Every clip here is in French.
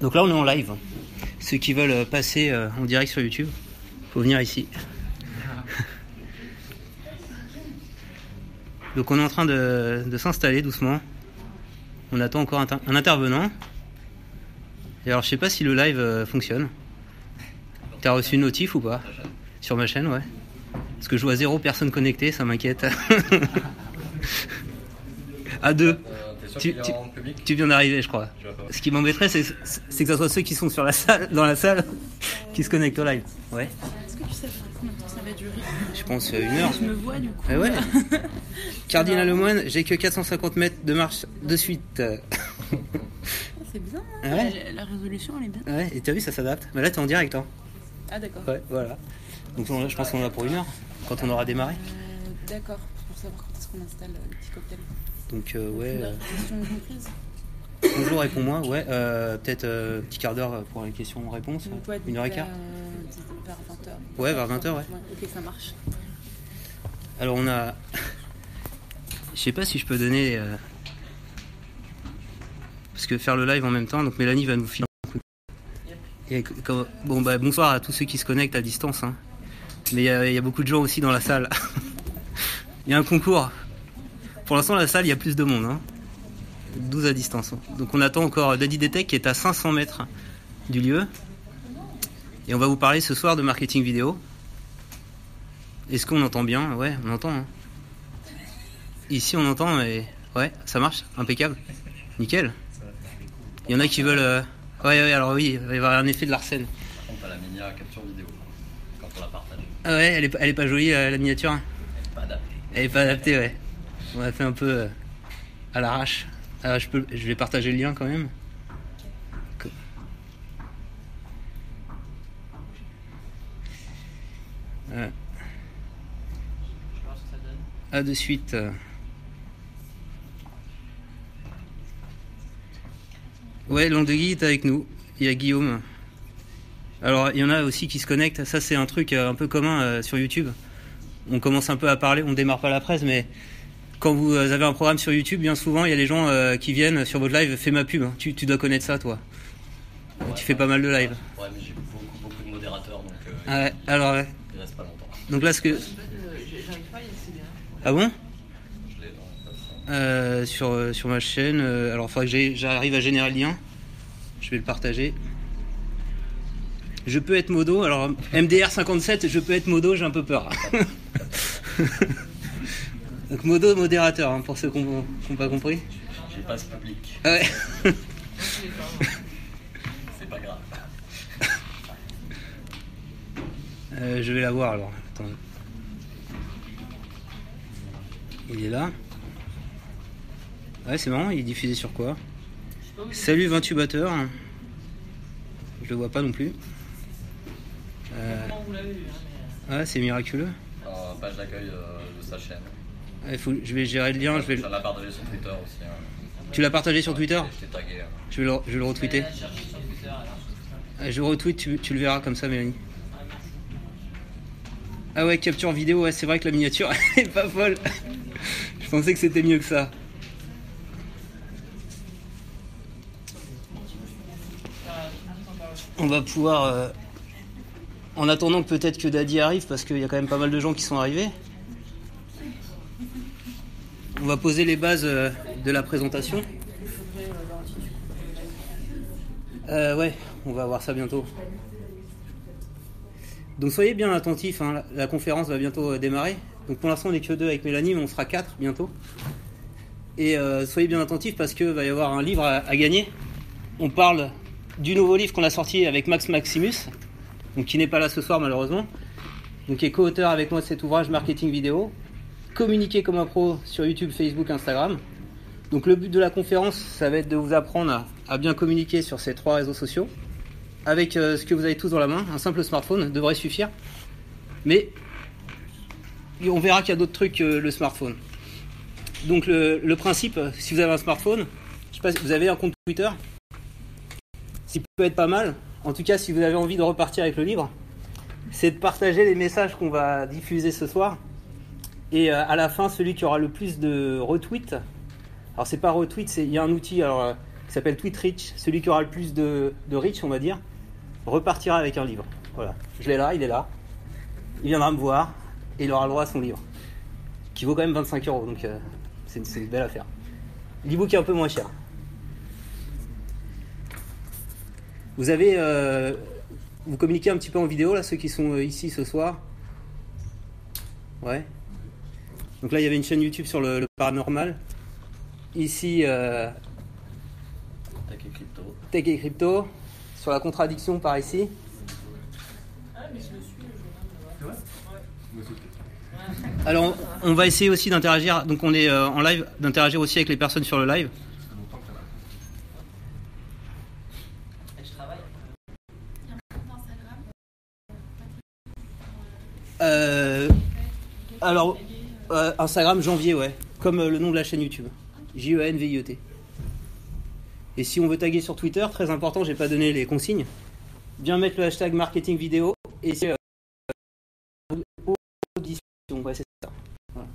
Donc là, on est en live. Ceux qui veulent euh, passer euh, en direct sur YouTube, faut venir ici. Donc on est en train de, de s'installer doucement. On attend encore un, ter- un intervenant. Et alors je sais pas si le live euh, fonctionne. T'as reçu une notif ou pas? Sur ma chaîne, ouais. Parce que je vois zéro personne connectée, ça m'inquiète. à deux. Sûr Tu- qu'il est tu- en public Tu viens d'arriver, je crois. Ce qui m'embêterait, c'est que ce soit ceux qui sont sur la salle, dans la salle qui se connectent au live. Ouais, Est-ce que tu sais combien de temps ça va durer je pense euh, une heure. Je me vois du coup. Ah ouais Cardinal Lemoine, j'ai que 450 mètres de marche de suite. C'est bien. hein. Ah ouais la, la résolution elle est bien. Ouais, et t'as vu, ça s'adapte. Mais là, t'es en direct, hein. Ah d'accord. Ouais, voilà. Donc on- je pense qu'on en a pour une heure, quand on aura démarré. Euh, d'accord. Pour savoir quand est-ce qu'on installe euh, le petit cocktail. Donc euh, ouais. euh, bonjour, réponds-moi. Ouais, euh, peut-être euh, petit quart d'heure pour les questions-réponses. Ouais, Une heure et quart. Vers 20h. Ouais, vers 20h, ouais. Ok, ça marche. Alors on a. Je sais pas si je peux donner. euh, Parce que faire le live en même temps, donc Mélanie va nous filer. un Et Bon bah bonsoir à tous ceux qui se connectent à distance. hein. Mais il y, a- il y a beaucoup de gens aussi dans la salle. Il y a un concours. Pour l'instant la salle il y a plus de monde. hein. 12 à distance. Donc on attend encore Daddy Detect qui est à 500 mètres du lieu. Et on va vous parler ce soir de marketing vidéo. Est-ce qu'on entend bien? Ouais, on entend. hein. Ici, on entend, mais ouais, ça marche, impeccable, nickel. Il y en a qui veulent. euh, Ouais, ouais, alors oui, il va y avoir un effet de Larsen. Par contre, la mini capture vidéo quand on la partage. Ah ouais, elle est, pas- elle est pas jolie euh, la miniature. hein. Pas adapté. Elle est pas adaptée, ouais. On a fait un peu euh, à l'arrache. Ah, je peux, je vais partager le lien quand même. Co- Ouais. À de suite. Ouais, est avec nous. Il y a Guillaume. Alors, il y en a aussi qui se connectent. Ça, c'est un truc euh, un peu commun euh, sur YouTube. On commence un peu à parler, on démarre pas la presse, mais quand vous euh, avez un programme sur YouTube, bien souvent, il y a les gens euh, qui viennent sur votre live, fais ma pub. hein. Tu, tu dois connaître ça, toi. tu fais pas mal de live. Ouais, mais j'ai beaucoup, beaucoup de modérateurs donc euh, Ah ouais, alors, ouais. il reste pas longtemps. donc là, ce que. Ah bon? Je l'ai dans Euh, sur, euh, sur ma chaîne. euh, alors, il faudrait que j'arrive à générer le lien. Je vais le partager. Je peux être modo. Alors, MDR57, je peux être modo, j'ai un peu peur. Donc, modo modérateur, hein, pour ceux qui n'ont pas compris. J'ai pas ce public, Ah ouais. c'est pas grave. Euh, je vais la voir alors. Attends. Il est là. Ouais, c'est marrant, il est diffusé sur quoi? Salut 28 batteurs. Je le vois pas non plus. Euh, Ouais, c'est miraculeux. Euh, page d'accueil euh, de sa chaîne. Faut- je vais gérer le lien. Je vais... Ça l'a partagé sur Twitter aussi. hein. Tu l'as partagé sur Twitter Je t'ai tagué. hein. je vais, le, je vais le retweeter. Ah, Je retweet, tu, tu le verras comme ça, Mélanie. Ah ouais, capture vidéo, ouais, c'est vrai que la miniature elle est pas folle. Je pensais que c'était mieux que ça. On va pouvoir. euh, en attendant que peut-être que Daddy arrive, parce qu'il y a quand même pas mal de gens qui sont arrivés. On va poser les bases euh, de la présentation. Euh, ouais, on va voir ça bientôt. Donc soyez bien attentifs, hein, la, conférence va bientôt euh, démarrer. Donc pour l'instant on n'est que deux avec Mélanie, mais on sera quatre bientôt. Et euh, soyez bien attentifs parce qu'il va y avoir un livre à, gagner. On parle du nouveau livre qu'on a sorti avec Max Maximus, qui n'est pas là ce soir malheureusement, donc qui est co-auteur avec moi de cet ouvrage Marketing Vidéo. Communiquer comme un pro sur YouTube, Facebook, Instagram. Donc le but de la conférence, ça va être de vous apprendre à, bien communiquer sur ces trois réseaux sociaux. Avec euh, ce que vous avez tous dans la main, un simple smartphone devrait suffire. Mais on verra qu'il y a d'autres trucs que le smartphone. Donc le, principe, si vous avez un smartphone, je sais pas, vous avez un compte Twitter, qui peut être pas mal, en tout cas si vous avez envie de repartir avec le livre, c'est de partager les messages qu'on va diffuser ce soir. Et euh, à la fin, celui qui aura le plus de retweets, alors c'est pas retweet, c'est il y a un outil, alors euh, qui s'appelle Tweet Rich, celui qui aura le plus de, de reach, on va dire, repartira avec un livre. Voilà, je l'ai là, il est là. Il viendra me voir et il aura le droit à son livre, qui vaut quand même 25 euros, donc euh, c'est une, belle affaire. L'ebook est un peu moins cher. Vous avez, euh, vous communiquez un petit peu en vidéo là, ceux qui sont ici ce soir? Ouais. Donc là, il y avait une chaîne YouTube sur le, le paranormal. Ici, euh, Tech et crypto. Tech et crypto. Sur la contradiction par ici. Alors, on va essayer aussi d'interagir. Donc, on est euh, en live, d'interagir aussi avec les personnes sur le live. Euh, alors, euh, Instagram, janvier, ouais. Comme euh, le nom de la chaîne YouTube. J-E-N-V-I-E-T. Et si on veut taguer sur Twitter, très important, j'ai pas donné les consignes. Bien mettre le hashtag marketing vidéo et c'est euh, audition, ouais, c'est ça. Voilà.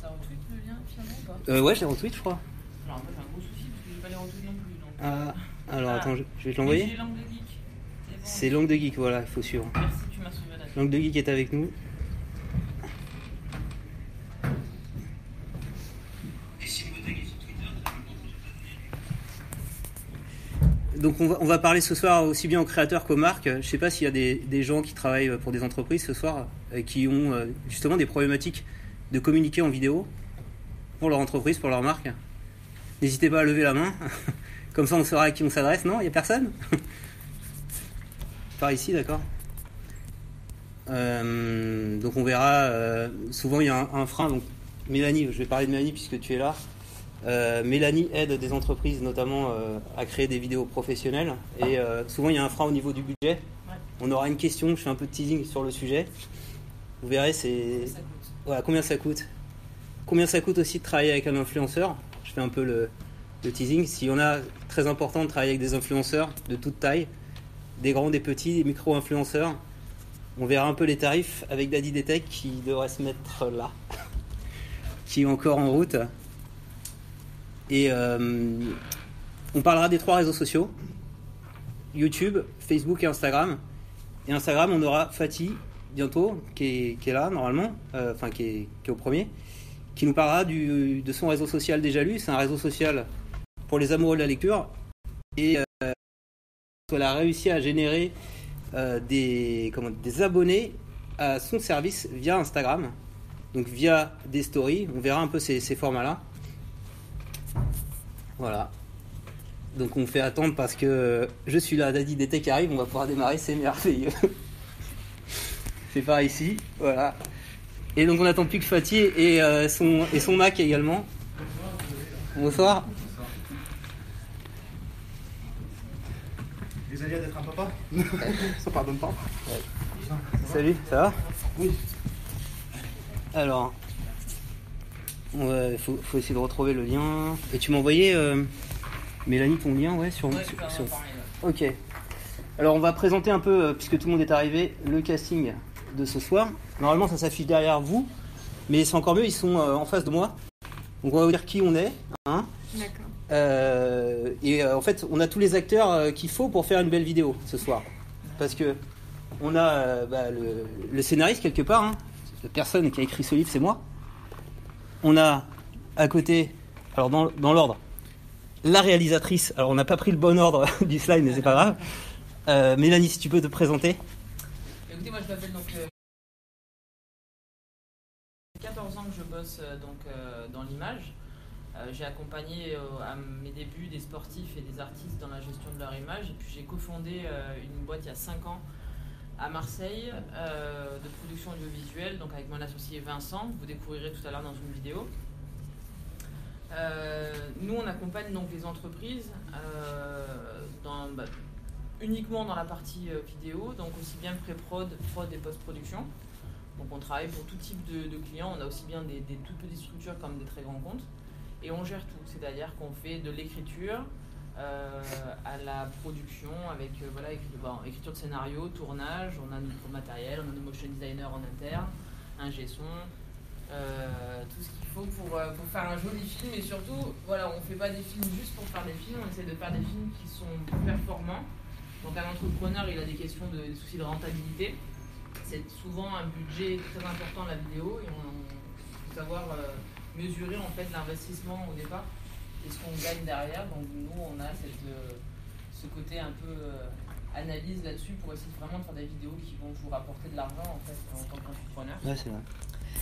T'as retweet le lien finalement ou pas Euh, ouais, j'ai retweet, je crois. Alors moi j'ai un gros souci parce que j'ai pas les retweets non plus. Donc... Ah, alors Ah. attends, je, je vais te l'envoyer. J'ai l'angle de geek. C'est Langue de Geek, voilà, il faut suivre. Merci, tu m'as sauvé la. Langue de Geek est avec nous. Donc on va, on va parler ce soir aussi bien aux créateurs qu'aux marques. Je ne sais pas s'il y a des, des gens qui travaillent pour des entreprises ce soir euh, qui ont euh, justement des problématiques de communiquer en vidéo pour leur entreprise, pour leur marque. N'hésitez pas à lever la main. Comme ça on saura à qui on s'adresse. Non, il n'y a personne? Par ici, d'accord. Euh, donc on verra. euh, souvent il y a un, un frein. Donc Mélanie, je vais parler de Mélanie puisque tu es là. Euh, Mélanie aide des entreprises notamment à créer des vidéos professionnelles et souvent il y a un frein au niveau du budget. On aura une question, je fais un peu de teasing sur le sujet. Vous verrez, c'est voilà, combien ça coûte? Combien ça coûte aussi de travailler avec un influenceur? Je fais un peu le, le teasing. S'il y en a, très important de travailler avec des influenceurs de toute taille, des grands, des petits, des micro-influenceurs. On verra un peu les tarifs avec Daddy Detect qui devrait se mettre là, qui est encore en route. Et euh, on parlera des trois réseaux sociaux YouTube, Facebook et Instagram. Et Instagram, on aura Fatih bientôt, qui est, là normalement, euh, enfin qui est, au premier, qui nous parlera de son réseau social déjà lu. C'est un réseau social pour les amoureux de la lecture. Et euh, elle a réussi à générer euh, des, comment, des abonnés à son service via Instagram, donc via des stories. On verra un peu ces, formats-là. Voilà. Donc on fait attendre parce que je suis là, Daddy Dété qui arrive, on va pouvoir démarrer, c'est merveilleux. c'est par ici, voilà. Et donc on attend plus que Fatih et, euh, son, et son Mac également. Bonsoir. Désolé d'être un papa Ça pardonne pas. Salut, ça va? Oui. Alors, il faut, faut essayer de retrouver le lien. Et tu m'as envoyé, euh, Mélanie, ton lien, ouais, sur, Ouais, sur- sur-. Ok. Alors on va présenter un peu, euh, puisque tout le monde est arrivé, le casting de ce soir. Normalement ça s'affiche derrière vous, mais c'est encore mieux, ils sont euh, en face de moi. Donc on va vous dire qui on est. Hein D'accord. Euh, et euh, en fait on a tous les acteurs euh, qu'il faut pour faire une belle vidéo ce soir. Parce que on a bah, le, scénariste quelque part, hein. la personne qui a écrit ce livre c'est moi. On a à côté, alors dans, l'ordre, la réalisatrice. Alors on n'a pas pris le bon ordre du slide mais c'est pas grave. Mélanie, si tu peux te présenter. Écoutez, moi je m'appelle donc. Euh... 14 ans que je bosse donc dans l'image. Euh, j'ai accompagné euh, à mes débuts des sportifs et des artistes dans la gestion de leur image. Et puis j'ai cofondé euh, une boîte il y a 5 ans à Marseille de production audiovisuelle, donc avec mon associé Vincent, vous découvrirez tout à l'heure dans une vidéo. Nous, on accompagne donc les entreprises bah, uniquement dans la partie vidéo, donc aussi bien pré-prod, prod et post-production. Donc on travaille pour tout type de, de clients, on a aussi bien des, des toutes petites structures comme des très grands comptes. Et on gère tout, c'est-à-dire qu'on fait de l'écriture euh, à la production avec euh, voilà, écrit- bon, écriture de scénario, tournage, on a notre matériel, on a nos motion designers en interne, un son, euh, tout ce qu'il faut pour, pour faire un joli film. Et surtout, voilà, on ne fait pas des films juste pour faire des films, on essaie de faire des films qui sont performants. Donc un entrepreneur, il a des questions de des soucis de rentabilité. C'est souvent un budget très important la vidéo et on, on faut savoir mesurer en fait l'investissement au départ et ce qu'on gagne derrière. Donc nous, on a cette, euh, ce côté un peu euh, analyse là-dessus pour essayer vraiment de faire des vidéos qui vont vous rapporter de l'argent en fait en tant qu'entrepreneur. Ouais, c'est vrai.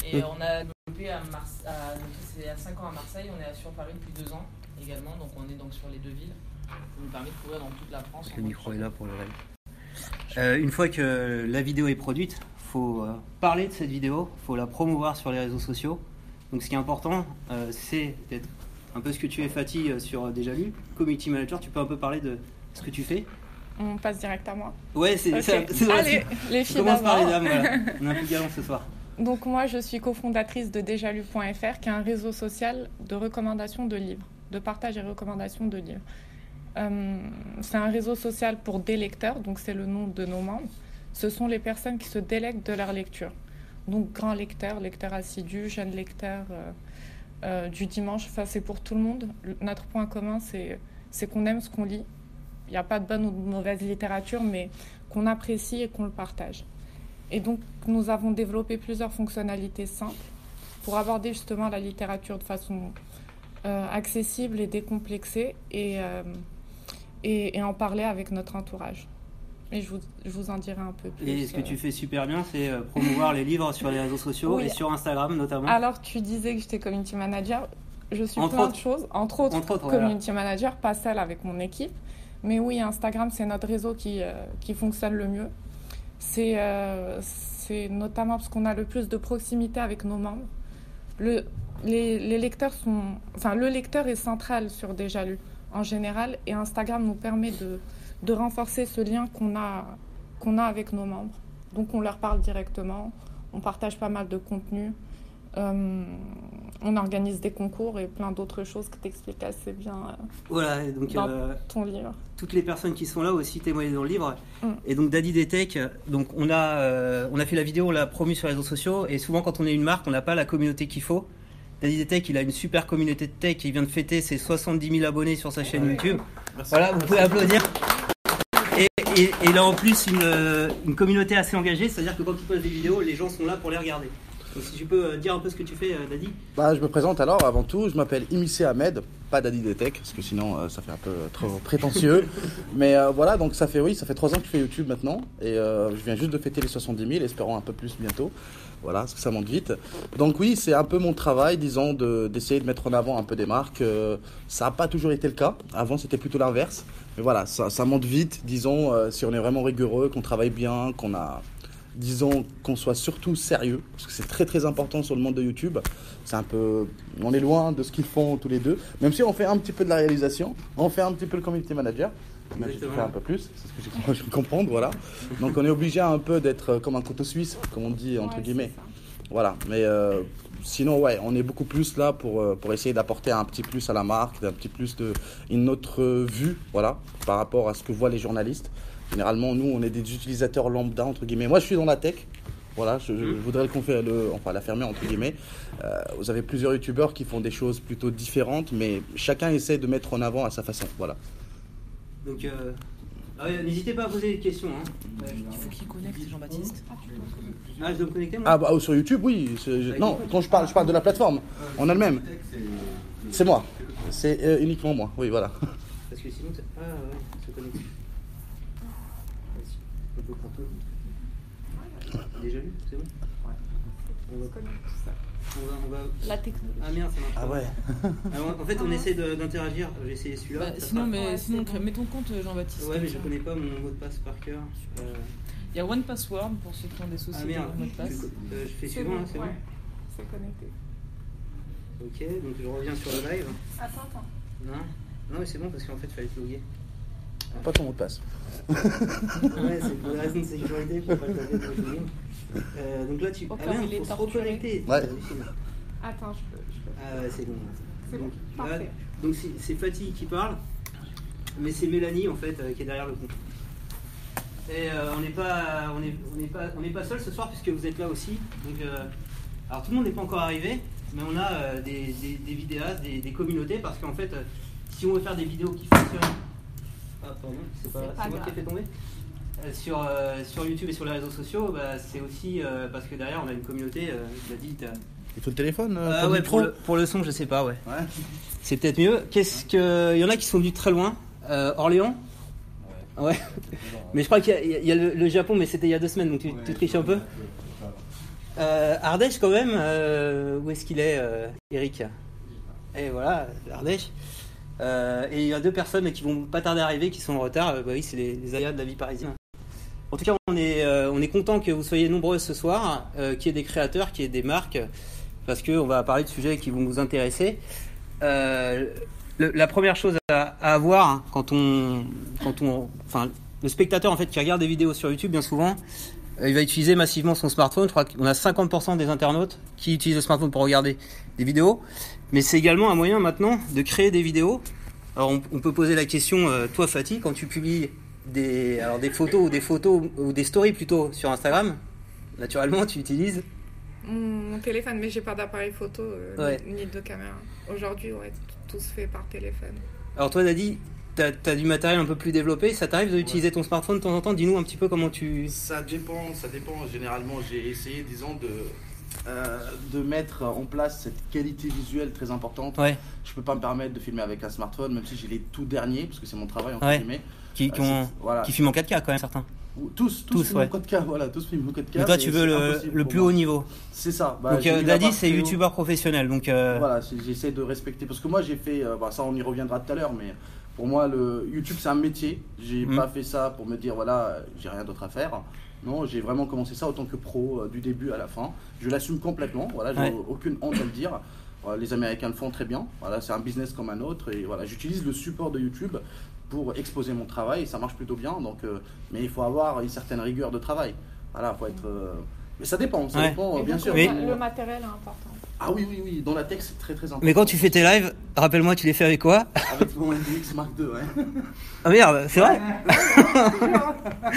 Et on a développé à, Mars- à, donc c'est à 5 ans à Marseille, on est sur Paris depuis 2 ans également, donc on est donc sur les deux villes. Ça nous permet de couvrir dans toute la France. Le micro est là pour le rêve. Euh, une fois que la vidéo est produite, faut euh, parler de cette vidéo, faut la promouvoir sur les réseaux sociaux. Donc ce qui est important, euh, c'est d'être un peu ce que tu es Fatih euh, sur Déjà Lu, community manager. Tu peux un peu parler de ce que tu fais On passe direct à moi. Ouais, c'est Ok. ça. c'est vrai, Allez, les On filles commence par les dames. Voilà. On est un peu galant ce soir. Donc moi, je suis cofondatrice de Déjalu.fr, qui est un réseau social de recommandation de livres, de partage et recommandation de livres. Euh, c'est un réseau social pour des lecteurs, donc c'est le nom de nos membres. Ce sont les personnes qui se délèguent de leur lecture. Donc grands lecteurs, lecteurs assidus, jeunes lecteurs euh, euh, du dimanche, enfin c'est pour tout le monde. Notre point commun, c'est qu'on aime ce qu'on lit. Il n'y a pas de bonne ou de mauvaise littérature, mais qu'on apprécie et qu'on le partage. Et donc, nous avons développé plusieurs fonctionnalités simples pour aborder justement la littérature de façon euh, accessible et décomplexée et en parler avec notre entourage. Et je vous, je vous en dirai un peu plus. Et ce que euh. tu fais super bien, c'est euh, promouvoir les livres sur les réseaux sociaux Oui. et sur Instagram notamment. Alors, tu disais que j'étais community manager. Je suis Entre plein autres. de choses, entre autres, Entre autres, voilà. community manager, pas seule avec mon équipe. Mais oui, Instagram, c'est notre réseau qui, euh, qui fonctionne le mieux. C'est euh, notamment parce qu'on a le plus de proximité avec nos membres. Le, les, les lecteurs sont, enfin, le lecteur est central sur Déjà Lu en général et Instagram nous permet de, de renforcer ce lien qu'on a, qu'on a avec nos membres. Donc on leur parle directement, on partage pas mal de contenu. Euh, on organise des concours et plein d'autres choses que tu expliques assez bien euh, Voilà, donc Dans- euh, ton livre. toutes les personnes qui sont là aussi témoigné dans le livre. Mm. Et donc Daddy des Tech, donc on a, euh, on a fait la vidéo, on l'a promu sur les réseaux sociaux. Et souvent quand on est une marque, on n'a pas la communauté qu'il faut. Daddy Tech, il a une super communauté de tech. Il vient de fêter ses 70 000 abonnés sur sa chaîne YouTube. Voilà, vous pouvez applaudir. Et, là en plus une, une communauté assez engagée, c'est-à-dire que quand tu poses des vidéos, les gens sont là pour les regarder. Donc si tu peux euh, dire un peu ce que tu fais, euh, Daddy. Bah, je me présente alors avant tout, je m'appelle Imissé Ahmed, pas Daddy Detech, parce que sinon euh, ça fait un peu trop prétentieux. Mais euh, voilà, donc ça fait oui, ça fait trois ans que je fais YouTube maintenant, et euh, je viens juste de fêter les 70 000, espérons un peu plus bientôt. Voilà, parce que ça monte vite. Donc oui, c'est un peu mon travail, disons, de- d'essayer de, mettre en avant un peu des marques. Euh, ça n'a pas toujours été le cas. Avant, c'était plutôt l'inverse. Mais voilà, ça, ça monte vite, disons, euh, si on est vraiment rigoureux, qu'on travaille bien, qu'on a disons qu'on soit surtout sérieux, parce que c'est très très important sur le monde de YouTube. C'est un peu, on est loin de ce qu'ils font tous les deux. Même si on fait un petit peu de la réalisation, on fait un petit peu le community manager. Même si fais un peu plus, c'est ce que j'ai cru comprendre, voilà. Donc on est obligé un peu d'être euh, comme un couteau suisse, comme on dit entre Ouais, guillemets. Voilà, mais euh, sinon, ouais, on est beaucoup plus là pour, euh, pour essayer d'apporter un petit plus à la marque, un petit plus de une autre vue, voilà, par rapport à ce que voient les journalistes. Généralement, nous, on est des utilisateurs lambda, entre guillemets. Moi, je suis dans la tech. Voilà, je, je voudrais le confier, le, enfin l'affirmer entre guillemets. Euh, vous avez plusieurs youtubeurs qui font des choses plutôt différentes, mais chacun essaie de mettre en avant à sa façon. Voilà. Donc euh, ah ouais, n'hésitez pas à poser des questions. Hein. Il faut qu'il connecte Jean-Baptiste. Ah, je dois me connecter moi Ah bah oh, sur YouTube, oui. c'est- je- non, quand je parle, je parle de la plateforme en elle-même. C'est moi. C'est euh, uniquement moi. Oui, voilà. Parce que sinon, t'as- ah ouais. Vas-y, on peut prendre tout. Déjà lu, c'est bon? On va, on va, on va- La technologie. Ah merde, ça marche Ah ouais. Ah, en fait, on essaie de- d'interagir. J'ai essayé celui-là. Bah, sinon, mais, Ouais, sinon bon. mets ton compte Jean-Baptiste. Ouais, mais je connais pas mon mot de passe par cœur. Euh, Il y a One Password pour ceux qui ont des soucis Ah merde, le mot de passe. je, euh, je fais C'est suivant, bon, c'est ouais. bon C'est connecté. Ok, donc je reviens sur le live. Attends, attends. Non, non mais c'est bon parce qu'en fait, il fallait te loguer. Pas ton mot de passe. Ouais, c'est pour des raisons de sécurité, faut pas te loguer dans le login. Euh, donc là, tu. Ah il faut se reconnecter. Ouais. Hallucine. Attends, je peux. Je peux. Ah ouais, c'est bon. C'est bon, Donc, parfait. là, donc c'est c'est Fatih qui parle, mais c'est Mélanie en fait euh, qui est derrière le compte. Et euh, on n'est pas, on est, on n'est pas, on n'est pas seul ce soir puisque vous êtes là aussi. Donc euh, Alors tout le monde n'est pas encore arrivé, mais on a euh, des, des- des vidéastes, des, des communautés, parce qu'en fait, euh, si on veut faire des vidéos qui fonctionnent. Ah, pardon, c'est moi qui ai fait tomber. Euh, sur, euh, sur YouTube et sur les réseaux sociaux, bah, c'est aussi euh, parce que derrière on a une communauté, euh, dit. t'as- Il faut le téléphone Ah ouais, pour le, pour le son, je sais pas, ouais. Ouais. C'est peut-être mieux. Qu'est-ce que. Il y en a qui sont venus très loin. Orléans Ouais. Mais je crois qu'il y a, il y a le, le Japon, mais c'était il y a deux semaines, donc tu, tu triches un peu. Ardèche quand même, où est-ce qu'il est, Eric? Et voilà, Ardèche. Euh, et il y a deux personnes qui vont pas tarder à arriver, qui sont en retard. Euh, bah oui, c'est les, les aléas de la vie parisienne. En tout cas, on est, euh, on est content que vous soyez nombreux ce soir, euh, qu'il y ait des créateurs, qu'il y ait des marques, parce qu'on va parler de sujets qui vont vous intéresser. Euh, le- la première chose à, à avoir hein, quand on, quand on, enfin, le spectateur en fait qui regarde des vidéos sur YouTube, bien souvent, euh, il va utiliser massivement son smartphone. Je crois qu'on a 50% des internautes qui utilisent le smartphone pour regarder des vidéos, mais c'est également un moyen maintenant de créer des vidéos. Alors on, on peut poser la question, euh, toi Fatih, quand tu publies des, alors des photos ou des photos ou des stories plutôt sur Instagram, naturellement tu utilises Mon, téléphone, mais j'ai pas d'appareil photo euh, Ouais. ni, de caméra. Aujourd'hui, ouais, tout se fait par téléphone. Alors toi, Dadi, t'as as du matériel un peu plus développé. Ça t'arrive d'utiliser ton smartphone de temps en temps? Dis-nous un petit peu comment tu... Ça dépend, ça dépend. Généralement, j'ai essayé, disons, de, euh, de mettre en place cette qualité visuelle très importante. Ouais, Je peux pas me permettre de filmer avec un smartphone, même si j'ai les tout derniers, parce que c'est mon travail en Ouais. guillemets. qui, qui, Euh, ont- c'est- voilà. qui filment en 4K quand même, certains. Ou- Tous, tous, Tous, filment ouais. en 4K, voilà, tous filment en 4K. Mais toi, tu veux le, le plus haut niveau. C'est ça. Bah, Donc euh, barre c'est youtubeur professionnel. Donc euh, Voilà, j'essaie de respecter. Parce que moi, j'ai fait. bah, ça, on y reviendra tout à l'heure, mais pour moi, le YouTube, c'est un métier. J'ai Mhm. pas fait ça pour me dire, voilà, j'ai rien d'autre à faire. Non, j'ai vraiment commencé ça en tant que pro, euh, du début à la fin. Je l'assume complètement. Voilà, j'ai Ouais. aucune honte à le dire. Voilà, les Américains le font très bien. Voilà, c'est un business comme un autre. Et voilà, j'utilise le support de YouTube pour exposer mon travail. Et ça marche plutôt bien. Donc, euh, mais il faut avoir une certaine rigueur de travail. Voilà, faut être. euh, Mais ça dépend, ça Ouais. dépend, euh, Et bien donc, sûr. le, Oui. le matériel est important. Ah oui, oui, oui, dans la tech, c'est très très important. Mais quand tu fais tes lives, rappelle-moi, tu les fais avec quoi? Avec mon NDX Mark II, ouais. Ah merde, c'est vrai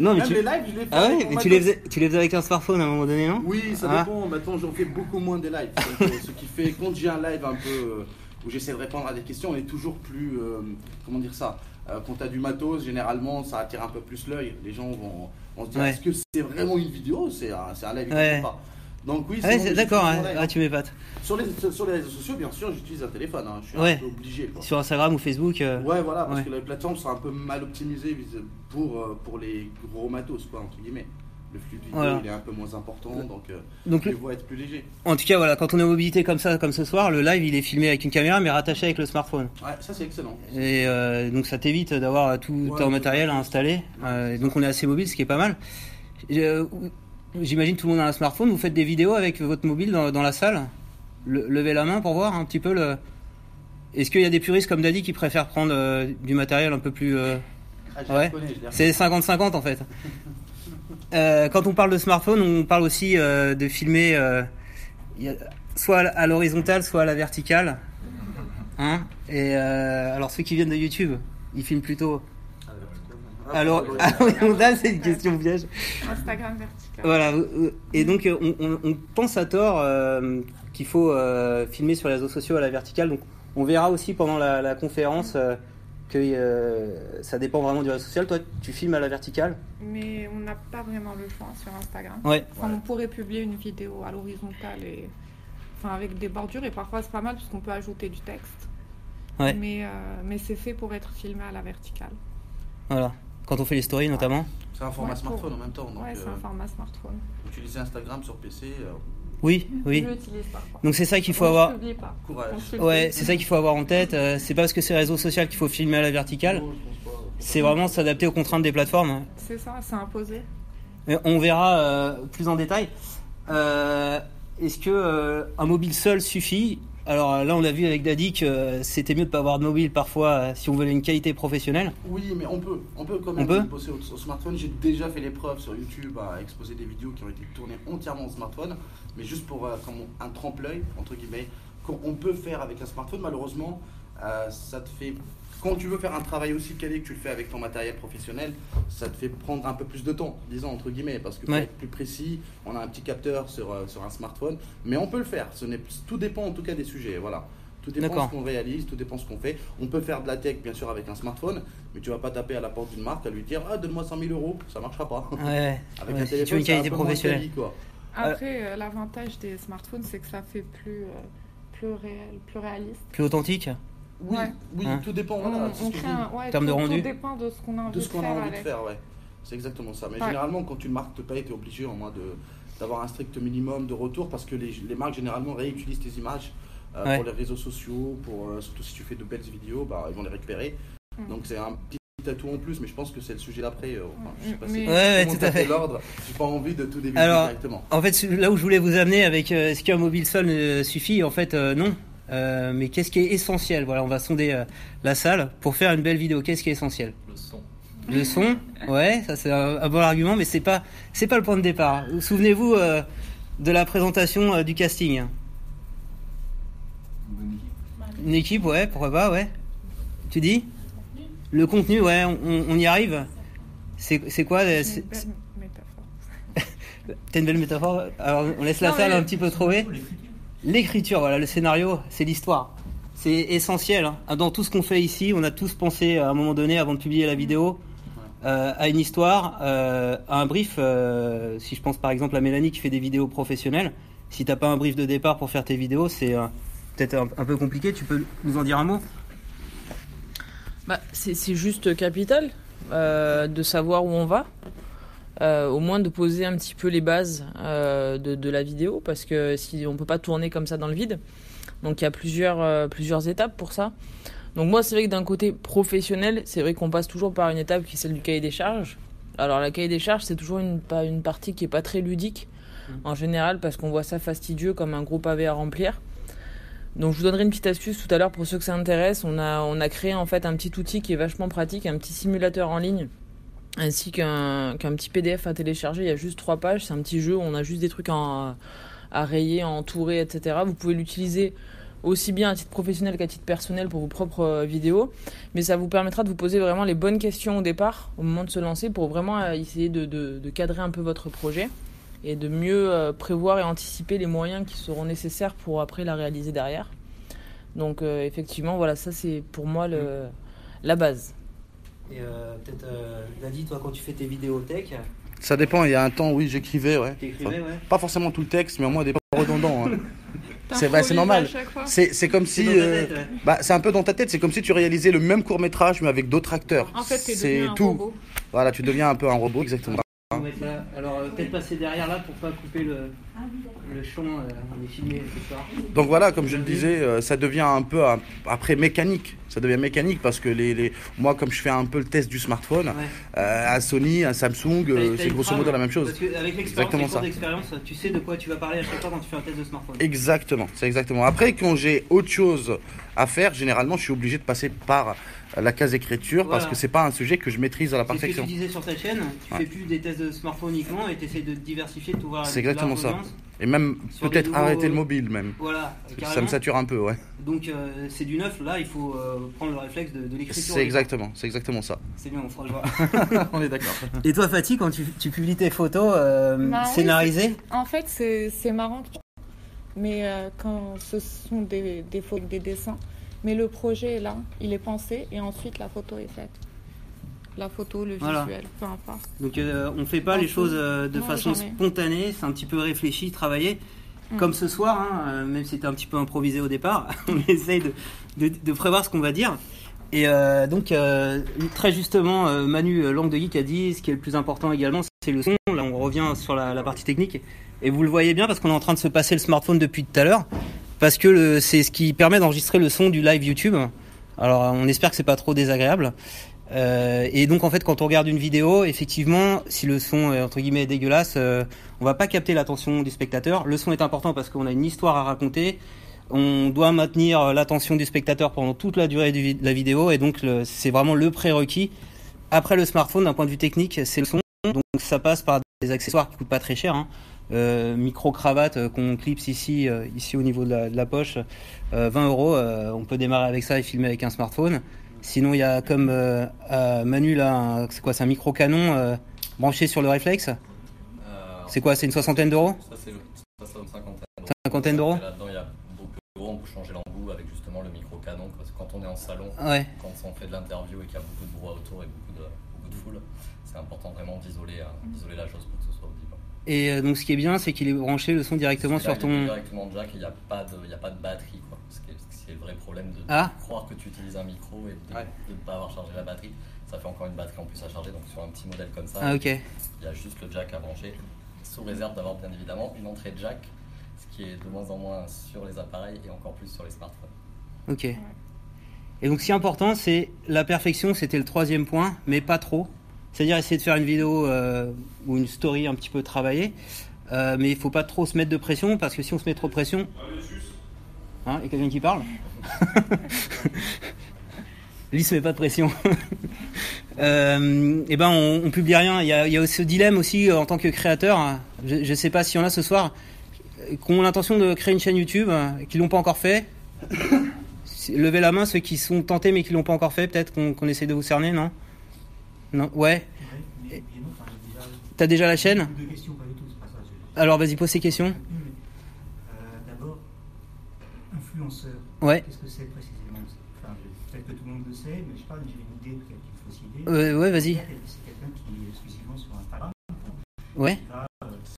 Non, mais Même tu... les lives, je les fais. Ah ouais, mais tu les, faisais, tu les faisais avec un smartphone à un moment donné, non? Oui, ça Ah. dépend. Maintenant, j'en fais beaucoup moins des lives. Donc, euh, ce qui fait, quand j'ai un live un peu euh, où j'essaie de répondre à des questions, on est toujours plus. euh, comment dire ça Euh, Quand tu as du matos, généralement, ça attire un peu plus l'œil. Les gens vont, vont se dire Ouais. est-ce que c'est vraiment une vidéo? C'est un, c'est un live, ils Ouais. comprennent pas. Donc, oui, Ah ouais, c'est- d'accord, hein. ah, tu m'épates. sur, les, sur les réseaux sociaux, bien sûr, j'utilise un téléphone. hein. Je suis Ouais. un peu obligé. Quoi. Sur Instagram ou Facebook euh, Ouais, voilà, parce Ouais. que les plateformes sont un peu mal optimisées pour, euh, pour les gros matos, quoi, entre guillemets. Le flux de vidéo, Voilà. il est un peu moins important, donc euh, Donc, les le- voix être plus léger. en tout cas, voilà, quand on est en mobilité comme ça, comme ce soir, le live il est filmé avec une caméra mais rattaché avec le smartphone. Ouais, ça c'est excellent. Et euh, donc ça t'évite d'avoir tout ton matériel à installer. Euh, donc on est assez mobile, ce qui est pas mal. J'imagine tout le monde a un smartphone. Vous faites des vidéos avec votre mobile dans, dans la salle? Le- levez la main pour voir un petit peu le. Est-ce qu'il y a des puristes comme Daddy qui préfèrent prendre euh, du matériel un peu plus. euh, Ah, Ouais. C'est 50-50 en fait. Euh, quand on parle de smartphone, on parle aussi de filmer soit à l'horizontale, soit à la verticale. Hein? Et alors ceux qui viennent de YouTube, ils filment plutôt. Alors, à l'horizontale, c'est une question piège. Instagram vertical. Voilà. euh, Et donc, euh, on, on- on pense à tort euh, qu'il faut euh, filmer sur les réseaux sociaux à la verticale. Donc, on verra aussi pendant la, la conférence euh, que euh, ça dépend vraiment du réseau social. Toi, tu filmes à la verticale? Mais on n'a pas vraiment le choix sur Instagram. Ouais. Enfin. On pourrait publier une vidéo à l'horizontale et enfin avec des bordures et parfois c'est pas mal puisqu'on peut ajouter du texte. Ouais. Mais, euh, mais c'est fait pour être filmé à la verticale. Voilà. Quand on fait les stories notamment. C'est un format Ouais, smartphone pour- en même temps, donc ouais, c'est euh, un format smartphone. utiliser Instagram sur PC, euh, Oui, oui. Donc c'est ça qu'il faut avoir. pas. courage. Ouais, c'est ça qu'il faut avoir en tête. Euh, c'est pas parce que c'est réseau social qu'il faut filmer à la verticale. C'est vraiment s'adapter aux contraintes des plateformes. C'est ça, c'est imposé. Mais on verra euh, plus en détail. Euh, Est-ce que euh, un mobile seul suffit Alors euh, là, on a vu avec Daddy que euh, c'était mieux de pas avoir de mobile parfois euh, si on voulait une qualité professionnelle. Oui, mais on peut, on peut quand même On peut bosser au, au smartphone. J'ai déjà fait l'épreuve sur YouTube à exposer des vidéos qui ont été tournées entièrement au smartphone, mais juste pour euh, comme un trempe-l'œil entre guillemets qu'on on peut faire avec un smartphone. Malheureusement, euh, ça te fait. Quand tu veux faire un travail aussi quali que tu le fais avec ton matériel professionnel, ça te fait prendre un peu plus de temps, disons entre guillemets, parce que pour Ouais. être plus précis, on a un petit capteur sur, euh, sur un smartphone, mais on peut le faire. Ce n'est tout dépend en tout cas des sujets, voilà. Tout dépend ce qu'on réalise, tout dépend de ce qu'on fait. On peut faire de la tech bien sûr avec un smartphone, mais tu vas pas taper à la porte d'une marque à lui dire ah donne-moi 100 000 euros, ça marchera pas. Ouais, Avec ouais, un si tu veux téléphone, une un qualité professionnelle. quali, quoi. Après, euh, l'avantage des smartphones, c'est que ça fait plus, euh, plus réel, plus réaliste. Plus authentique Oui, Ouais. oui, Hein. tout dépend. Voilà, c'est on ce que je crée dis. un, ouais, En termes de rendu. Tout dépend de ce qu'on a envie de ce qu'on a faire envie de avec. faire, ouais. C'est exactement ça. Mais Ouais. généralement, quand une marque te paye, tu es obligé au moins de d'avoir un strict minimum de retour parce que les, les marques généralement réutilisent tes images euh, Ouais. pour les réseaux sociaux, pour euh, surtout si tu fais de belles vidéos, bah, ils vont les récupérer. Mm. Donc c'est un petit atout en plus, mais je pense que c'est le sujet d'après. euh, enfin, je sais pas Mais- si Ouais, ouais, comment tout à t'as fait. l'ordre. J'ai pas envie de tout débuter Alors, directement. En fait, là où je voulais vous amener avec euh, est-ce qu'un mobile seul euh, suffit En fait, euh, non. Euh, mais qu'est-ce qui est essentiel? Voilà, on va sonder euh, la salle pour faire une belle vidéo. Qu'est-ce qui est essentiel? Le son. Le son, ouais, ça c'est un, un bon argument, mais c'est pas c'est pas le point de départ. Souvenez-vous euh, de la présentation euh, du casting? Une équipe, ouais, pourquoi pas, ouais. Tu dis? Le contenu, ouais, on, y arrive? C'est c'est quoi C'est c'est- une belle métaphore. T'as une belle métaphore? Alors on laisse la Non, salle un petit peu trouver. L'écriture, voilà, le scénario, c'est l'histoire. C'est essentiel. hein. Dans tout ce qu'on fait ici, on a tous pensé à un moment donné, avant de publier la vidéo, euh, à une histoire, euh, à un brief. euh, si je pense par exemple à Mélanie qui fait des vidéos professionnelles, si t'as pas un brief de départ pour faire tes vidéos, c'est peut-être un, un peu compliqué. Tu peux nous en dire un mot? Bah, c'est juste capital de savoir où on va. Euh, au moins de poser un petit peu les bases euh, de, de la vidéo parce que si on peut pas tourner comme ça dans le vide. Donc il y a plusieurs, euh, plusieurs étapes pour ça. Donc moi c'est vrai que d'un côté professionnel, c'est vrai qu'on passe toujours par une étape qui est celle du cahier des charges. Alors la cahier des charges c'est toujours une, une partie qui est pas très ludique en général parce qu'on voit ça fastidieux comme un gros pavé à remplir. Donc je vous donnerai une petite astuce tout à l'heure pour ceux que ça intéresse. On a, on a créé en fait un petit outil qui est vachement pratique, un petit simulateur en ligne, ainsi qu'un petit PDF à télécharger. Il y a juste trois pages, c'est un petit jeu, où on a juste des trucs à rayer, à entourer, etc. Vous pouvez l'utiliser aussi bien à titre professionnel qu'à titre personnel pour vos propres euh, vidéos, mais ça vous permettra de vous poser vraiment les bonnes questions au départ, au moment de se lancer, pour vraiment euh, essayer de, de- de cadrer un peu votre projet et de mieux euh, prévoir et anticiper les moyens qui seront nécessaires pour après la réaliser derrière. Donc euh, effectivement, voilà, ça c'est pour moi le, la base. Et euh, peut-être, Daddy, toi, quand tu fais tes vidéos tech, Ça dépend, il y a un temps, oui, j'écrivais, ouais. t'écrivais, ouais. Pas forcément tout le texte, mais au moins des pas redondants. hein. C'est bah, normal. C'est comme si. Euh, tête, ouais. bah, c'est un peu dans ta tête, c'est comme si tu réalisais le même court métrage mais avec d'autres acteurs. En fait, c'est un tout. robot. Voilà, tu deviens un peu un robot, exactement. On va mettre là. Alors euh, peut-être passer derrière là pour pas couper le, le champ. euh, on est filmé ce soir. Donc voilà, comme je le disais, euh, ça devient un peu un- après mécanique. Ça devient mécanique parce que les, les- moi, comme je fais un peu le test du smartphone, Ouais. euh, à Sony, à Samsung, euh, T'as- c'est une grosso modo la même chose. Parce qu'avec l'expérience, Exactement les cours ça. d'expérience, tu sais de quoi tu vas parler à chaque fois quand tu fais un test de smartphone. Exactement, c'est exactement. Après, quand j'ai autre chose à faire, généralement, je suis obligé de passer par euh, la case écriture parce que c'est pas un sujet que je maîtrise à la C'est ce que perfection. tu disais sur ta chaîne, tu Ouais. fais plus des tests de smartphone uniquement et tu essaies de diversifier, de à C'est exactement ça. Et même peut-être arrêter le mobile même. Voilà, Ça me sature un peu, ouais. Donc euh, c'est du neuf, là il faut euh, prendre le réflexe de, de l'écriture. C'est exactement, c'est exactement ça. C'est bien, on fera le voir. On est d'accord. Et toi Fatih, quand tu, tu publies tes photos euh, Bah oui, scénarisées, En fait, c'est c'est marrant. Mais euh, quand ce sont des, des photos, des dessins, mais le projet est là, il est pensé et ensuite la photo est faite. La photo, le Voilà. visuel, peu importe. donc euh, on fait pas les choses euh, de non, façon jamais. spontanée, c'est un petit peu réfléchi, travaillé. Mm. Comme ce soir, hein, euh, même si c'était un petit peu improvisé au départ, on essaye de, de, de prévoir ce qu'on va dire. Et euh, donc, euh, très justement, euh, Manu Langue de Geek a dit ce qui est le plus important également, c'est le son. Là, on revient sur la, la partie technique. Et vous le voyez bien parce qu'on est en train de se passer le smartphone depuis tout à l'heure. Parce que c'est ce qui permet d'enregistrer le son du live YouTube. Alors, on espère que c'est pas trop désagréable. Euh, et donc, en fait, quand on regarde une vidéo, effectivement, si le son est entre guillemets dégueulasse, euh, on va pas capter l'attention du spectateur. Le son est important parce qu'on a une histoire à raconter. On doit maintenir l'attention du spectateur pendant toute la durée de la vidéo et donc c'est vraiment le prérequis. Après le smartphone, d'un point de vue technique, c'est le son. Donc ça passe par des accessoires qui coûtent pas très cher. hein. Euh, micro-cravate euh, qu'on clipse ici, euh, ici au niveau de la, de la poche, euh, 20 euros. on peut démarrer avec ça et filmer avec un smartphone. Sinon, il y a comme Manu là, c'est quoi C'est un micro-canon branché sur le réflexe. C'est quoi C'est une soixantaine d'euros Ça, c'est une cinquantaine d'euros. Cinquantaine d'euros Et Là-dedans, il y a beaucoup d'euros. On peut changer l'embout avec justement le micro-canon. Parce que quand on est en salon, Ouais. quand on fait de l'interview et qu'il y a beaucoup de brouhaha autour et beaucoup de, beaucoup de foule, c'est important vraiment d'isoler la chose pour que. Et euh, donc, ce qui est bien, c'est qu'il est branché le son directement sur là, il ton. directement jack et il n'y a, pas de- y a pas de batterie. Quoi. Ce qui est, ce qui est le vrai problème de, de Ah. croire que tu utilises un micro et de Ouais. ne pas avoir chargé la batterie. Ça fait encore une batterie en plus à charger. Donc sur un petit modèle comme ça, Ah, il y a juste le jack à brancher, sous réserve d'avoir bien évidemment une entrée jack, ce qui est de moins en moins sur les appareils et encore plus sur les smartphones. Ok. Et donc, ce qui est important, c'est la perfection, c'était le troisième point, mais pas trop. C'est-à-dire essayer de faire une vidéo euh, ou une story un petit peu travaillée, euh, mais il faut pas trop se mettre de pression parce que si on se met trop de pression. Hein, il y a quelqu'un qui parle Lui se met pas de pression. euh, et ben on, on publie rien. Il y a, ce dilemme aussi euh, en tant que créateur. hein. Je, ne sais pas s'il y en a ce soir qui ont l'intention de créer une chaîne YouTube, qui l'ont pas encore fait. Levez la main ceux qui sont tentés mais qui l'ont pas encore fait, peut-être qu'on essaie de vous cerner, non? Non Ouais enfin, déjà, T'as déjà la chaîne Deux questions, pas du tout, c'est pas ça. Alors vas-y, pose ces questions. D'abord, influenceur. Ouais. Qu'est-ce que c'est précisément? Enfin, Peut-être que tout le monde le sait, mais je pas, j'ai une idée peut-être qu'il faut citer. Euh, ouais, vas-y. C'est quelqu'un qui est exclusivement sur Instagram, Ouais. qui va